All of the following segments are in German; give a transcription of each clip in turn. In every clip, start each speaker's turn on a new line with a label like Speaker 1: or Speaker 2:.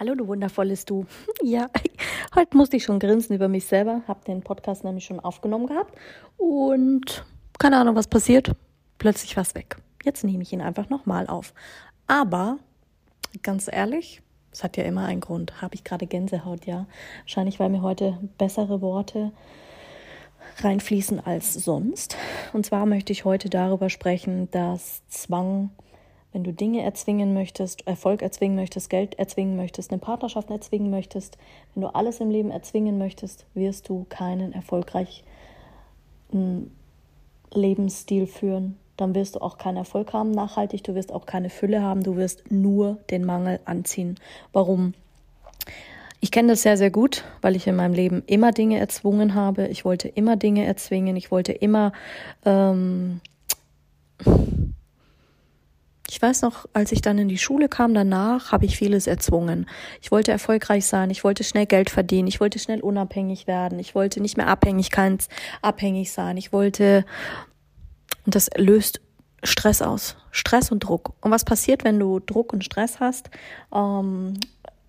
Speaker 1: Hallo, du wundervolles Du. Ja, heute musste ich schon grinsen über mich selber. Hab den Podcast nämlich schon aufgenommen gehabt und keine Ahnung, was passiert. Plötzlich war es weg. Jetzt nehme ich ihn einfach nochmal auf. Aber ganz ehrlich, es hat ja immer einen Grund. Habe ich gerade Gänsehaut, ja. Wahrscheinlich, weil mir heute bessere Worte reinfließen als sonst. Und zwar möchte ich heute darüber sprechen, dass Zwang wenn du Dinge erzwingen möchtest, Erfolg erzwingen möchtest, Geld erzwingen möchtest, eine Partnerschaft erzwingen möchtest, wenn du alles im Leben erzwingen möchtest, wirst du keinen erfolgreichen Lebensstil führen. Dann wirst du auch keinen Erfolg haben nachhaltig, du wirst auch keine Fülle haben, du wirst nur den Mangel anziehen. Warum? Ich kenne das sehr, sehr gut, weil ich in meinem Leben immer Dinge erzwungen habe. Ich wollte immer Dinge erzwingen. Ich wollte immer ähm, ich weiß noch, als ich dann in die Schule kam, danach habe ich vieles erzwungen. Ich wollte erfolgreich sein, ich wollte schnell Geld verdienen, ich wollte schnell unabhängig werden, ich wollte nicht mehr abhängig sein, ich wollte und das löst Stress aus, Stress und Druck. Und was passiert, wenn du Druck und Stress hast? Ähm,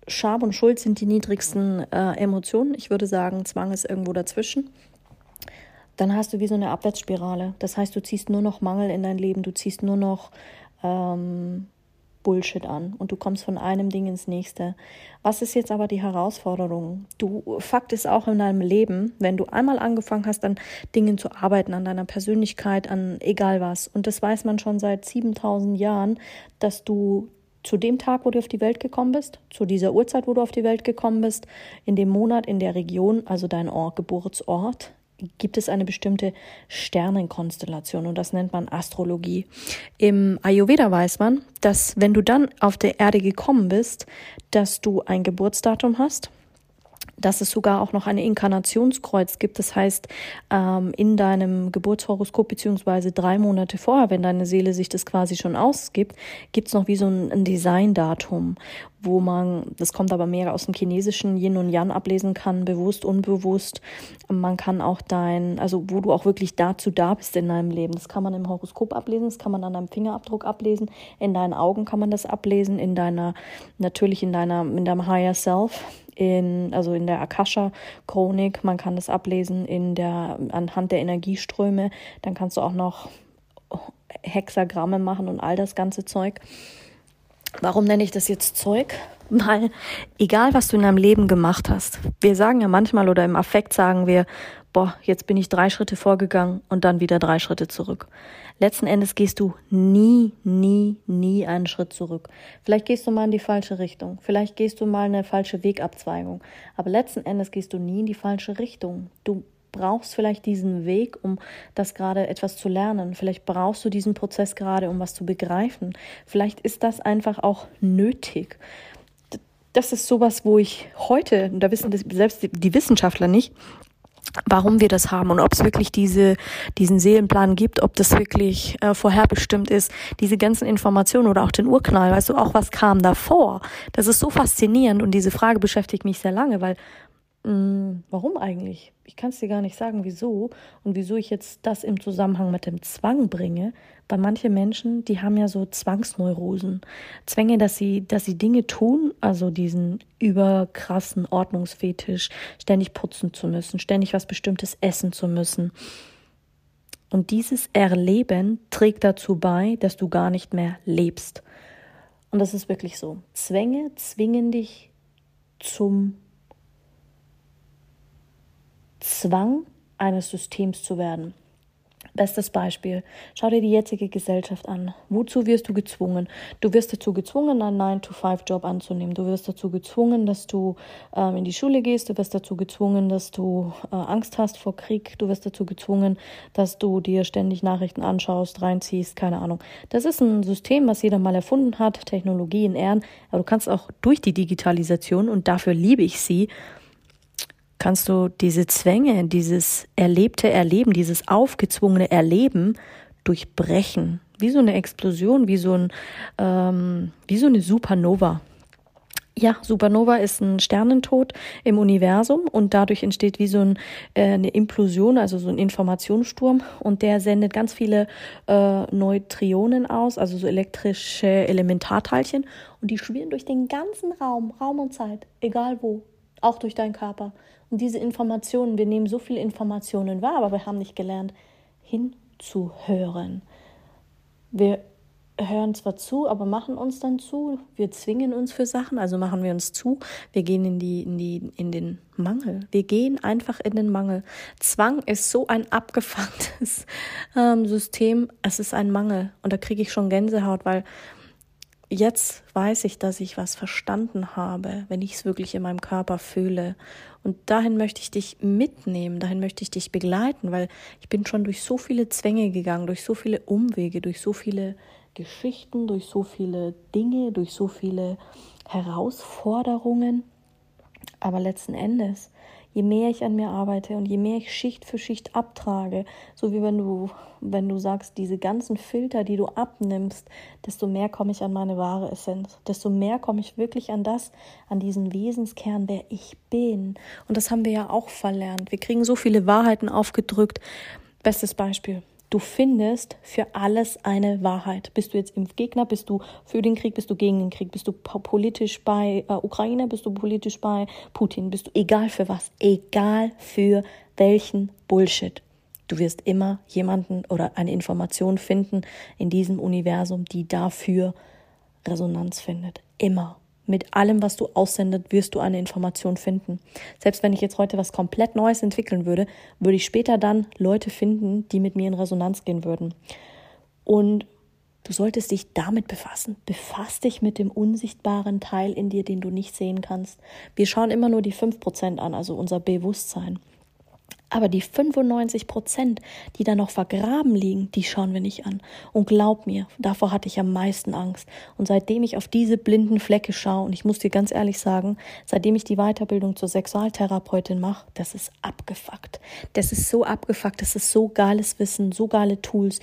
Speaker 1: Scham und Schuld sind die niedrigsten äh, Emotionen. Ich würde sagen, Zwang ist irgendwo dazwischen dann hast du wie so eine Abwärtsspirale. Das heißt, du ziehst nur noch Mangel in dein Leben, du ziehst nur noch ähm, Bullshit an und du kommst von einem Ding ins nächste. Was ist jetzt aber die Herausforderung? Du Fakt ist auch in deinem Leben, wenn du einmal angefangen hast, an Dingen zu arbeiten, an deiner Persönlichkeit, an egal was. Und das weiß man schon seit 7000 Jahren, dass du zu dem Tag, wo du auf die Welt gekommen bist, zu dieser Uhrzeit, wo du auf die Welt gekommen bist, in dem Monat, in der Region, also dein Ort, Geburtsort, gibt es eine bestimmte Sternenkonstellation und das nennt man Astrologie. Im Ayurveda weiß man, dass wenn du dann auf der Erde gekommen bist, dass du ein Geburtsdatum hast dass es sogar auch noch eine Inkarnationskreuz gibt. Das heißt, ähm, in deinem Geburtshoroskop beziehungsweise drei Monate vorher, wenn deine Seele sich das quasi schon ausgibt, gibt es noch wie so ein, ein Designdatum, wo man, das kommt aber mehr aus dem chinesischen Yin und Yang ablesen kann, bewusst, unbewusst. Man kann auch dein, also wo du auch wirklich dazu da bist in deinem Leben. Das kann man im Horoskop ablesen, das kann man an deinem Fingerabdruck ablesen, in deinen Augen kann man das ablesen, in deiner, natürlich in deiner, in deinem Higher Self in, also in der Akasha-Chronik. Man kann das ablesen in der, anhand der Energieströme. Dann kannst du auch noch Hexagramme machen und all das ganze Zeug. Warum nenne ich das jetzt Zeug? Weil egal, was du in deinem Leben gemacht hast, wir sagen ja manchmal oder im Affekt sagen wir, boah, jetzt bin ich drei Schritte vorgegangen und dann wieder drei Schritte zurück. Letzten Endes gehst du nie, nie, nie einen Schritt zurück. Vielleicht gehst du mal in die falsche Richtung. Vielleicht gehst du mal eine falsche Wegabzweigung. Aber letzten Endes gehst du nie in die falsche Richtung. Du brauchst vielleicht diesen Weg, um das gerade etwas zu lernen. Vielleicht brauchst du diesen Prozess gerade, um was zu begreifen. Vielleicht ist das einfach auch nötig. Das ist sowas, wo ich heute, da wissen das selbst die Wissenschaftler nicht, warum wir das haben und ob es wirklich diese, diesen Seelenplan gibt, ob das wirklich äh, vorherbestimmt ist, diese ganzen Informationen oder auch den Urknall, weißt du, auch was kam davor. Das ist so faszinierend und diese Frage beschäftigt mich sehr lange, weil warum eigentlich? Ich kann es dir gar nicht sagen, wieso und wieso ich jetzt das im Zusammenhang mit dem Zwang bringe, weil manche Menschen, die haben ja so Zwangsneurosen. Zwänge, dass sie, dass sie Dinge tun, also diesen überkrassen Ordnungsfetisch, ständig putzen zu müssen, ständig was Bestimmtes essen zu müssen. Und dieses Erleben trägt dazu bei, dass du gar nicht mehr lebst. Und das ist wirklich so. Zwänge zwingen dich zum Zwang eines Systems zu werden. Bestes Beispiel. Schau dir die jetzige Gesellschaft an. Wozu wirst du gezwungen? Du wirst dazu gezwungen, einen 9-to-5-Job anzunehmen. Du wirst dazu gezwungen, dass du ähm, in die Schule gehst. Du wirst dazu gezwungen, dass du äh, Angst hast vor Krieg. Du wirst dazu gezwungen, dass du dir ständig Nachrichten anschaust, reinziehst, keine Ahnung. Das ist ein System, was jeder mal erfunden hat. Technologie in Ehren. Aber du kannst auch durch die Digitalisation, und dafür liebe ich sie, kannst du diese Zwänge, dieses erlebte Erleben, dieses aufgezwungene Erleben durchbrechen. Wie so eine Explosion, wie so, ein, ähm, wie so eine Supernova. Ja, Supernova ist ein Sternentod im Universum und dadurch entsteht wie so ein, äh, eine Implosion, also so ein Informationssturm und der sendet ganz viele äh, Neutrionen aus, also so elektrische Elementarteilchen und die schwirren durch den ganzen Raum, Raum und Zeit, egal wo, auch durch deinen Körper. Und diese Informationen, wir nehmen so viele Informationen wahr, aber wir haben nicht gelernt, hinzuhören. Wir hören zwar zu, aber machen uns dann zu. Wir zwingen uns für Sachen, also machen wir uns zu. Wir gehen in die, in die, in den Mangel. Wir gehen einfach in den Mangel. Zwang ist so ein abgefucktes ähm, System. Es ist ein Mangel. Und da kriege ich schon Gänsehaut, weil jetzt weiß ich, dass ich was verstanden habe, wenn ich es wirklich in meinem Körper fühle. Und dahin möchte ich dich mitnehmen, dahin möchte ich dich begleiten, weil ich bin schon durch so viele Zwänge gegangen, durch so viele Umwege, durch so viele Geschichten, durch so viele Dinge, durch so viele Herausforderungen. Aber letzten Endes, je mehr ich an mir arbeite und je mehr ich Schicht für Schicht abtrage, so wie wenn du, wenn du sagst, diese ganzen Filter, die du abnimmst, desto mehr komme ich an meine wahre Essenz, desto mehr komme ich wirklich an das, an diesen Wesenskern, der ich bin. Und das haben wir ja auch verlernt. Wir kriegen so viele Wahrheiten aufgedrückt. Bestes Beispiel. Du findest für alles eine Wahrheit. Bist du jetzt Impfgegner? Bist du für den Krieg? Bist du gegen den Krieg? Bist du politisch bei äh, Ukraine? Bist du politisch bei Putin? Bist du egal für was? Egal für welchen Bullshit. Du wirst immer jemanden oder eine Information finden in diesem Universum, die dafür Resonanz findet. Immer mit allem, was du aussendet, wirst du eine Information finden. Selbst wenn ich jetzt heute was komplett Neues entwickeln würde, würde ich später dann Leute finden, die mit mir in Resonanz gehen würden. Und du solltest dich damit befassen. Befass dich mit dem unsichtbaren Teil in dir, den du nicht sehen kannst. Wir schauen immer nur die fünf Prozent an, also unser Bewusstsein. Aber die 95 Prozent, die da noch vergraben liegen, die schauen wir nicht an. Und glaub mir, davor hatte ich am meisten Angst. Und seitdem ich auf diese blinden Flecke schaue, und ich muss dir ganz ehrlich sagen, seitdem ich die Weiterbildung zur Sexualtherapeutin mache, das ist abgefuckt. Das ist so abgefuckt, das ist so geiles Wissen, so geile Tools.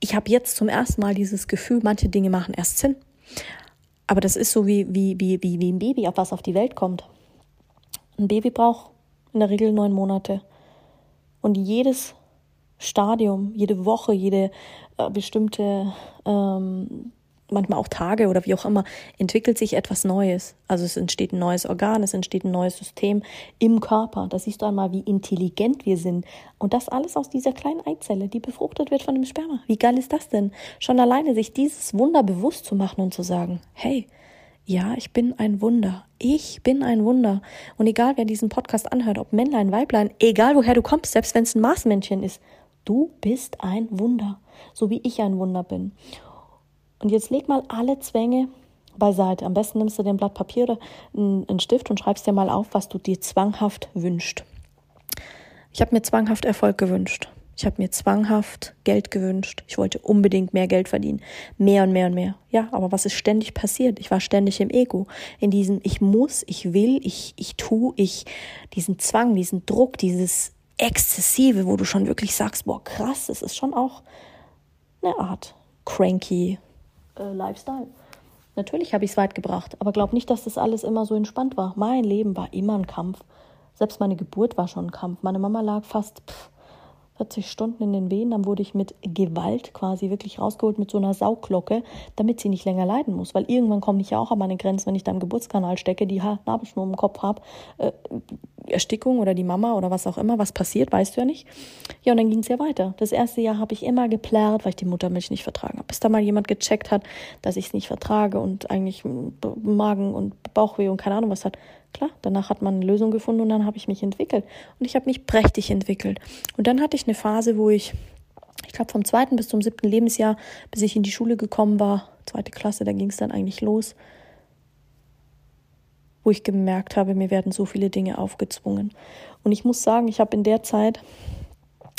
Speaker 1: Ich habe jetzt zum ersten Mal dieses Gefühl, manche Dinge machen erst Sinn. Aber das ist so wie, wie, wie, wie, wie ein Baby, auf was auf die Welt kommt. Ein Baby braucht in der Regel neun Monate. Und jedes Stadium, jede Woche, jede äh, bestimmte, ähm, manchmal auch Tage oder wie auch immer, entwickelt sich etwas Neues. Also es entsteht ein neues Organ, es entsteht ein neues System im Körper. Da siehst du einmal, wie intelligent wir sind. Und das alles aus dieser kleinen Eizelle, die befruchtet wird von dem Sperma. Wie geil ist das denn? Schon alleine sich dieses Wunder bewusst zu machen und zu sagen, hey, ja, ich bin ein Wunder. Ich bin ein Wunder. Und egal, wer diesen Podcast anhört, ob Männlein, Weiblein, egal woher du kommst, selbst wenn es ein Marsmännchen ist, du bist ein Wunder. So wie ich ein Wunder bin. Und jetzt leg mal alle Zwänge beiseite. Am besten nimmst du dir ein Blatt Papier oder einen Stift und schreibst dir mal auf, was du dir zwanghaft wünschst. Ich habe mir zwanghaft Erfolg gewünscht. Ich habe mir zwanghaft Geld gewünscht. Ich wollte unbedingt mehr Geld verdienen. Mehr und mehr und mehr. Ja, aber was ist ständig passiert? Ich war ständig im Ego. In diesem Ich muss, ich will, ich, ich tu, ich, diesen Zwang, diesen Druck, dieses Exzessive, wo du schon wirklich sagst, boah, krass, das ist schon auch eine Art cranky äh, Lifestyle. Natürlich habe ich es weit gebracht, aber glaub nicht, dass das alles immer so entspannt war. Mein Leben war immer ein Kampf. Selbst meine Geburt war schon ein Kampf. Meine Mama lag fast pff, 40 Stunden in den Wehen, dann wurde ich mit Gewalt quasi wirklich rausgeholt mit so einer Sauglocke, damit sie nicht länger leiden muss. Weil irgendwann komme ich ja auch an meine Grenzen, wenn ich da im Geburtskanal stecke, die Nabelschnur im Kopf habe, äh, Erstickung oder die Mama oder was auch immer, was passiert, weißt du ja nicht. Ja, und dann ging es ja weiter. Das erste Jahr habe ich immer geplärrt, weil ich die Muttermilch nicht vertragen habe. Bis da mal jemand gecheckt hat, dass ich es nicht vertrage und eigentlich Magen und Bauchweh und keine Ahnung was hat. Klar, danach hat man eine Lösung gefunden und dann habe ich mich entwickelt. Und ich habe mich prächtig entwickelt. Und dann hatte ich eine Phase, wo ich, ich glaube, vom zweiten bis zum siebten Lebensjahr, bis ich in die Schule gekommen war, zweite Klasse, da ging es dann eigentlich los, wo ich gemerkt habe, mir werden so viele Dinge aufgezwungen. Und ich muss sagen, ich habe in der Zeit,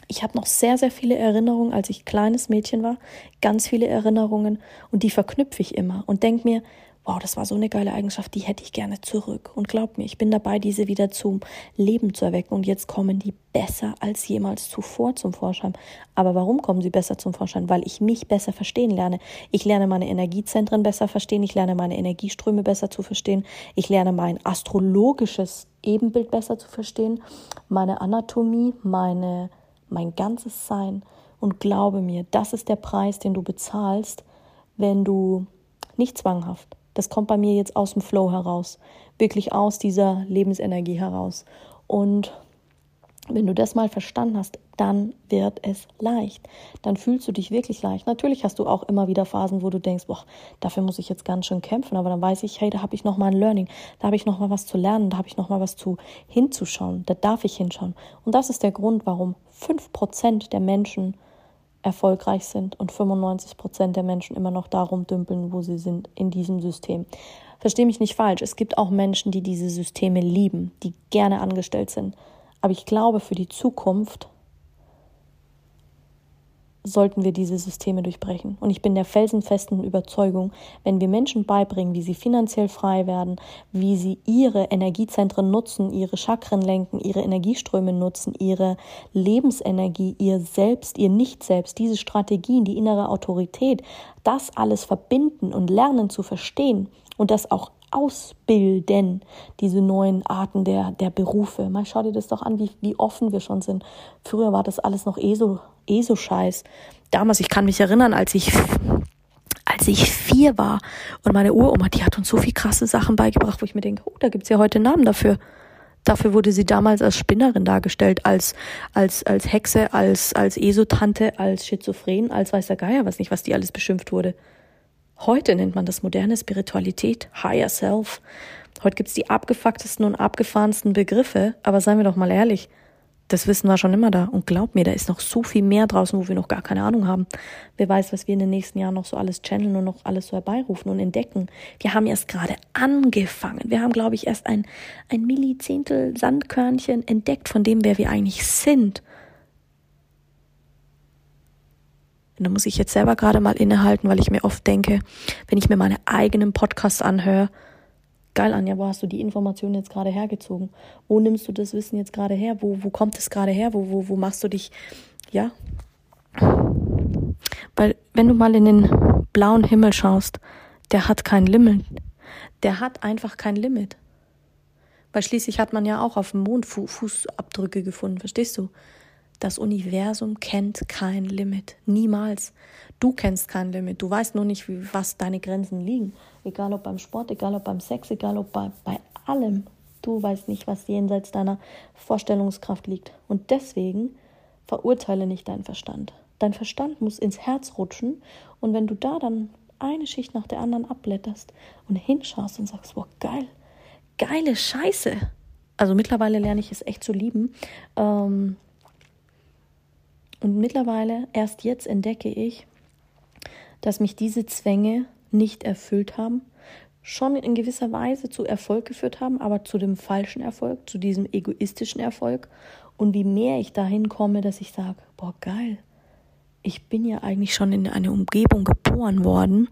Speaker 1: ich habe noch sehr, sehr viele Erinnerungen, als ich kleines Mädchen war, ganz viele Erinnerungen und die verknüpfe ich immer und denke mir, wow, das war so eine geile Eigenschaft, die hätte ich gerne zurück. Und glaub mir, ich bin dabei, diese wieder zum Leben zu erwecken. Und jetzt kommen die besser als jemals zuvor zum Vorschein. Aber warum kommen sie besser zum Vorschein? Weil ich mich besser verstehen lerne. Ich lerne meine Energiezentren besser verstehen. Ich lerne meine Energieströme besser zu verstehen. Ich lerne mein astrologisches Ebenbild besser zu verstehen. Meine Anatomie, meine, mein ganzes Sein. Und glaube mir, das ist der Preis, den du bezahlst, wenn du nicht zwanghaft, das kommt bei mir jetzt aus dem Flow heraus, wirklich aus dieser Lebensenergie heraus. Und wenn du das mal verstanden hast, dann wird es leicht. Dann fühlst du dich wirklich leicht. Natürlich hast du auch immer wieder Phasen, wo du denkst, boah, dafür muss ich jetzt ganz schön kämpfen. Aber dann weiß ich, hey, da habe ich noch mal ein Learning, da habe ich noch mal was zu lernen, da habe ich noch mal was zu hinzuschauen, da darf ich hinschauen. Und das ist der Grund, warum fünf Prozent der Menschen erfolgreich sind und 95 Prozent der Menschen immer noch darum dümpeln, wo sie sind in diesem System. Verstehe mich nicht falsch. Es gibt auch Menschen, die diese Systeme lieben, die gerne angestellt sind. Aber ich glaube, für die Zukunft sollten wir diese Systeme durchbrechen. Und ich bin der felsenfesten Überzeugung, wenn wir Menschen beibringen, wie sie finanziell frei werden, wie sie ihre Energiezentren nutzen, ihre Chakren lenken, ihre Energieströme nutzen, ihre Lebensenergie, ihr Selbst, ihr Nicht-Selbst, diese Strategien, die innere Autorität, das alles verbinden und lernen zu verstehen und das auch ausbilden, diese neuen Arten der, der Berufe. Mal schau dir das doch an, wie, wie offen wir schon sind. Früher war das alles noch eh so eh so scheiß. Damals, ich kann mich erinnern, als ich als ich vier war und meine Uroma, die hat uns so viel krasse Sachen beigebracht, wo ich mir denke, oh, da gibt's ja heute Namen dafür. Dafür wurde sie damals als Spinnerin dargestellt, als, als, als Hexe, als, als Esotante, als Schizophren, als weiß der Geier, was nicht, was die alles beschimpft wurde. Heute nennt man das moderne Spiritualität, Higher Self. Heute gibt's die abgefucktesten und abgefahrensten Begriffe, aber seien wir doch mal ehrlich, das Wissen war schon immer da. Und glaub mir, da ist noch so viel mehr draußen, wo wir noch gar keine Ahnung haben. Wer weiß, was wir in den nächsten Jahren noch so alles channeln und noch alles so herbeirufen und entdecken. Wir haben erst gerade angefangen. Wir haben, glaube ich, erst ein, ein Millizehntel Sandkörnchen entdeckt von dem, wer wir eigentlich sind. Und da muss ich jetzt selber gerade mal innehalten, weil ich mir oft denke, wenn ich mir meine eigenen Podcasts anhöre, geil, Anja, wo hast du die Informationen jetzt gerade hergezogen? Wo nimmst du das Wissen jetzt gerade her? Wo, wo kommt es gerade her? Wo, wo, wo machst du dich, ja? Weil, wenn du mal in den blauen Himmel schaust, der hat kein Limit. Der hat einfach kein Limit. Weil schließlich hat man ja auch auf dem Mond Fußabdrücke gefunden, verstehst du? Das Universum kennt kein Limit. Niemals. Du kennst kein Limit. Du weißt nur nicht, was deine Grenzen liegen. Egal ob beim Sport, egal ob beim Sex, egal ob bei, bei allem. Du weißt nicht, was jenseits deiner Vorstellungskraft liegt. Und deswegen verurteile nicht deinen Verstand. Dein Verstand muss ins Herz rutschen. Und wenn du da dann eine Schicht nach der anderen abblätterst und hinschaust und sagst, boah, geil, geile Scheiße. Also mittlerweile lerne ich es echt zu lieben. Ähm, und mittlerweile, erst jetzt entdecke ich, dass mich diese Zwänge nicht erfüllt haben, schon in gewisser Weise zu Erfolg geführt haben, aber zu dem falschen Erfolg, zu diesem egoistischen Erfolg. Und wie mehr ich dahin komme, dass ich sage, boah, geil, ich bin ja eigentlich schon in eine Umgebung geboren worden,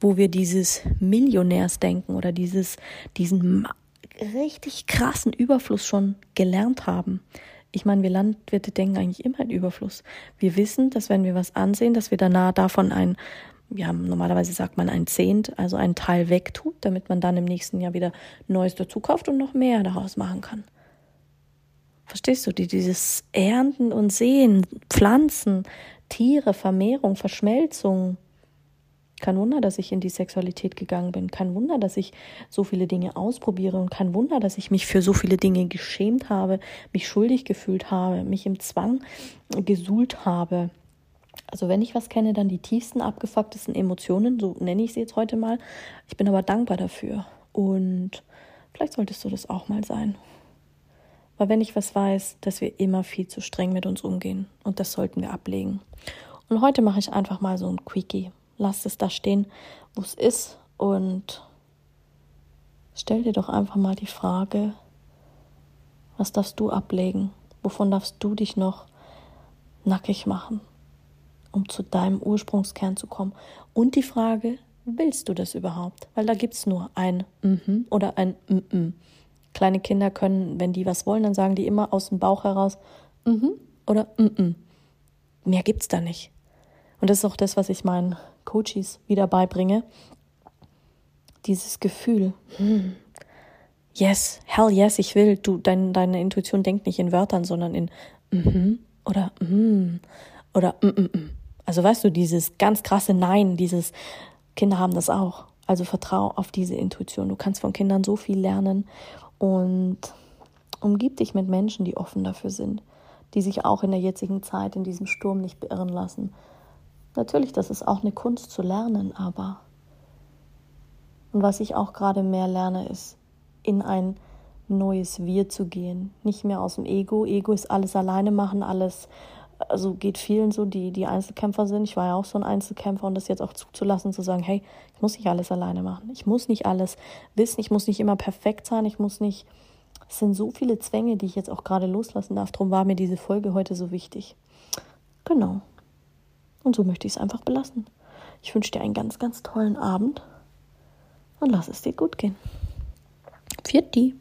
Speaker 1: wo wir dieses Millionärsdenken oder dieses, diesen richtig krassen Überfluss schon gelernt haben. Ich meine, wir Landwirte denken eigentlich immer in Überfluss. Wir wissen, dass wenn wir was ansehen, dass wir danach davon ein, ja, normalerweise sagt man ein Zehnt, also einen Teil wegtut, damit man dann im nächsten Jahr wieder Neues dazu kauft und noch mehr daraus machen kann. Verstehst du, die, dieses Ernten und Sehen, Pflanzen, Tiere, Vermehrung, Verschmelzung, kein Wunder, dass ich in die Sexualität gegangen bin. Kein Wunder, dass ich so viele Dinge ausprobiere und kein Wunder, dass ich mich für so viele Dinge geschämt habe, mich schuldig gefühlt habe, mich im Zwang gesuhlt habe. Also wenn ich was kenne, dann die tiefsten, abgefucktesten Emotionen, so nenne ich sie jetzt heute mal. Ich bin aber dankbar dafür. Und vielleicht solltest du das auch mal sein. Weil wenn ich was weiß, dass wir immer viel zu streng mit uns umgehen. Und das sollten wir ablegen. Und heute mache ich einfach mal so ein Quickie lass es da stehen, wo es ist und stell dir doch einfach mal die Frage, was darfst du ablegen? Wovon darfst du dich noch nackig machen, um zu deinem Ursprungskern zu kommen? Und die Frage, willst du das überhaupt? Weil da gibt es nur ein mhm oder ein mhm. Kleine Kinder können, wenn die was wollen, dann sagen die immer aus dem Bauch heraus mhm oder mhm. Mehr es da nicht. Und das ist auch das, was ich meinen Coaches wieder beibringe. Dieses Gefühl, hm, yes, hell yes, ich will. Du, dein, deine Intuition denkt nicht in Wörtern, sondern in mhm oder mhm oder mm, mm, mm. Also weißt du, dieses ganz krasse Nein, dieses Kinder haben das auch. Also vertrau auf diese Intuition. Du kannst von Kindern so viel lernen und umgib dich mit Menschen, die offen dafür sind, die sich auch in der jetzigen Zeit, in diesem Sturm nicht beirren lassen. Natürlich, das ist auch eine Kunst zu lernen, aber und was ich auch gerade mehr lerne, ist in ein neues Wir zu gehen. Nicht mehr aus dem Ego. Ego ist alles alleine machen, alles also geht vielen so, die, die Einzelkämpfer sind. Ich war ja auch so ein Einzelkämpfer und das jetzt auch zuzulassen, zu sagen, hey, ich muss nicht alles alleine machen. Ich muss nicht alles wissen, ich muss nicht immer perfekt sein, ich muss nicht. Es sind so viele Zwänge, die ich jetzt auch gerade loslassen darf. Darum war mir diese Folge heute so wichtig. Genau. Und so möchte ich es einfach belassen. Ich wünsche dir einen ganz, ganz tollen Abend und lass es dir gut gehen. Viert die.